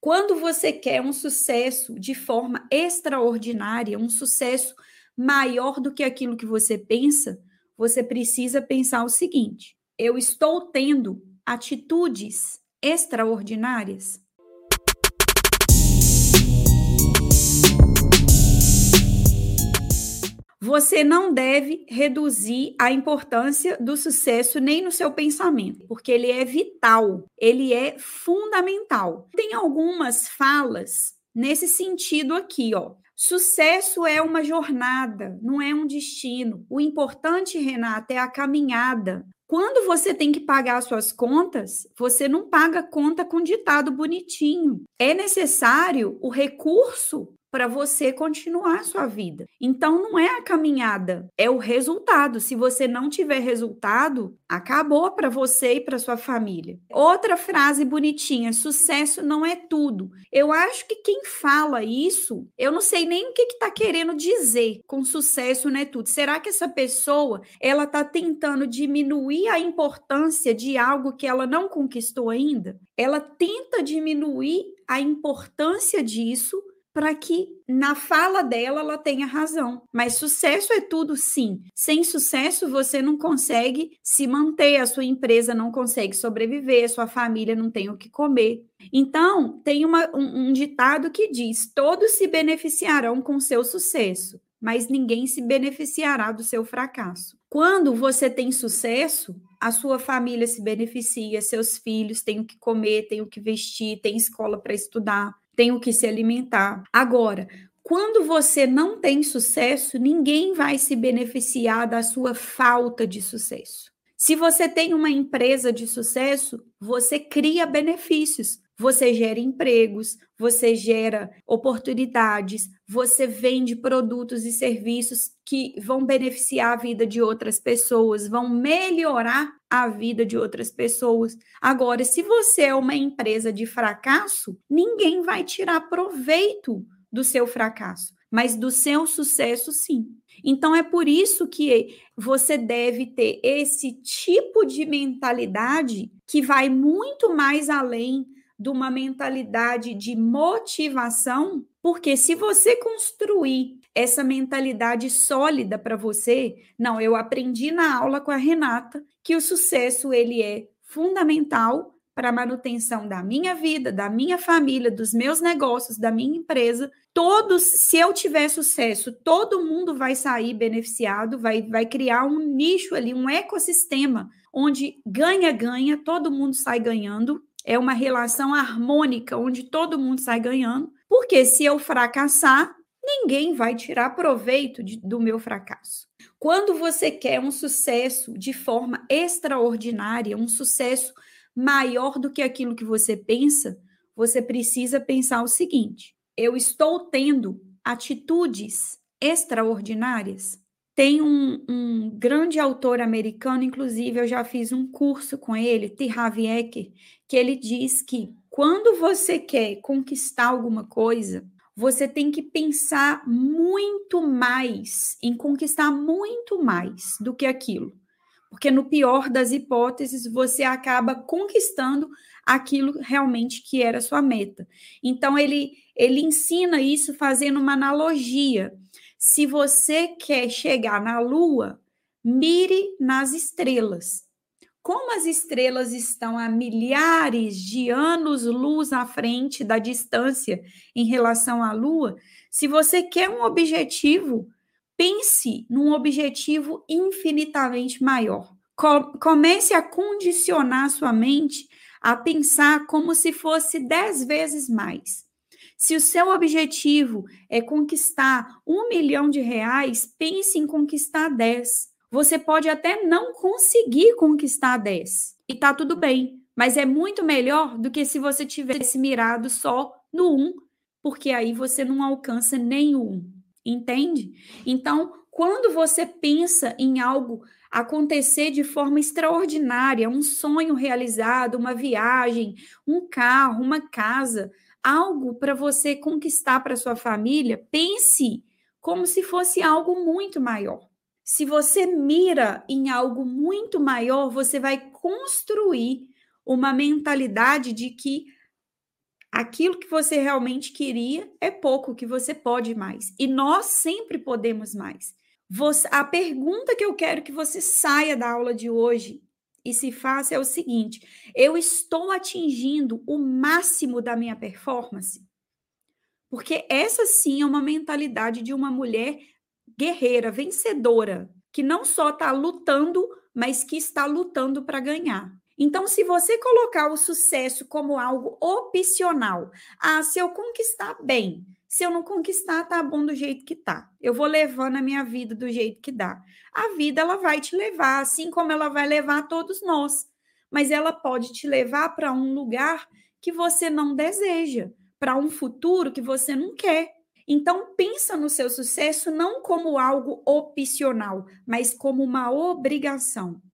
Quando você quer um sucesso de forma extraordinária, um sucesso maior do que aquilo que você pensa, você precisa pensar o seguinte: eu estou tendo atitudes extraordinárias? Você não deve reduzir a importância do sucesso nem no seu pensamento, porque ele é vital, ele é fundamental. Tem algumas falas nesse sentido aqui, ó. Sucesso é uma jornada, não é um destino. O importante, Renata, é a caminhada. Quando você tem que pagar suas contas, você não paga conta com ditado bonitinho. É necessário o recurso para você continuar a sua vida. Então não é a caminhada, é o resultado. Se você não tiver resultado, acabou para você e para sua família. Outra frase bonitinha: sucesso não é tudo. Eu acho que quem fala isso, eu não sei nem o que está querendo dizer com sucesso não é tudo. Será que essa pessoa ela está tentando diminuir a importância de algo que ela não conquistou ainda? Ela tenta diminuir a importância disso para que na fala dela ela tenha razão. Mas sucesso é tudo, sim. Sem sucesso você não consegue se manter, a sua empresa não consegue sobreviver, a sua família não tem o que comer. Então, tem uma, um, um ditado que diz: todos se beneficiarão com seu sucesso, mas ninguém se beneficiará do seu fracasso. Quando você tem sucesso, a sua família se beneficia, seus filhos têm o que comer, têm o que vestir, têm escola para estudar tem o que se alimentar. Agora, quando você não tem sucesso, ninguém vai se beneficiar da sua falta de sucesso. Se você tem uma empresa de sucesso, você cria benefícios, você gera empregos, você gera oportunidades, você vende produtos e serviços que vão beneficiar a vida de outras pessoas, vão melhorar a vida de outras pessoas. Agora, se você é uma empresa de fracasso, ninguém vai tirar proveito do seu fracasso, mas do seu sucesso, sim. Então, é por isso que você deve ter esse tipo de mentalidade que vai muito mais além de uma mentalidade de motivação, porque se você construir essa mentalidade sólida para você, não, eu aprendi na aula com a Renata que o sucesso ele é fundamental para a manutenção da minha vida, da minha família, dos meus negócios, da minha empresa. Todos, se eu tiver sucesso, todo mundo vai sair beneficiado, vai, vai criar um nicho ali, um ecossistema onde ganha-ganha, todo mundo sai ganhando é uma relação harmônica, onde todo mundo sai ganhando, porque se eu fracassar, ninguém vai tirar proveito de, do meu fracasso. Quando você quer um sucesso de forma extraordinária, um sucesso maior do que aquilo que você pensa, você precisa pensar o seguinte: eu estou tendo atitudes extraordinárias? Tem um, um, grande autor americano, inclusive eu já fiz um curso com ele, T. Eker, que ele diz que quando você quer conquistar alguma coisa, você tem que pensar muito mais em conquistar muito mais do que aquilo. Porque no pior das hipóteses, você acaba conquistando aquilo realmente que era sua meta. Então ele ele ensina isso fazendo uma analogia. Se você quer chegar na lua, mire nas estrelas. Como as estrelas estão a milhares de anos-luz à frente da distância em relação à Lua, se você quer um objetivo, pense num objetivo infinitamente maior. Comece a condicionar sua mente a pensar como se fosse dez vezes mais. Se o seu objetivo é conquistar um milhão de reais, pense em conquistar dez você pode até não conseguir conquistar 10 e tá tudo bem, mas é muito melhor do que se você tivesse mirado só no 1, porque aí você não alcança 1, entende? Então, quando você pensa em algo acontecer de forma extraordinária, um sonho realizado, uma viagem, um carro, uma casa, algo para você conquistar para sua família, pense como se fosse algo muito maior. Se você mira em algo muito maior, você vai construir uma mentalidade de que Aquilo que você realmente queria é pouco, que você pode mais. E nós sempre podemos mais. Você, a pergunta que eu quero que você saia da aula de hoje e se faça é o seguinte: eu estou atingindo o máximo da minha performance? Porque essa sim é uma mentalidade de uma mulher guerreira, vencedora, que não só está lutando, mas que está lutando para ganhar. Então, se você colocar o sucesso como algo opcional, ah, se eu conquistar bem, se eu não conquistar, tá bom do jeito que tá. Eu vou levando a minha vida do jeito que dá. A vida ela vai te levar, assim como ela vai levar todos nós. Mas ela pode te levar para um lugar que você não deseja, para um futuro que você não quer. Então pensa no seu sucesso não como algo opcional, mas como uma obrigação.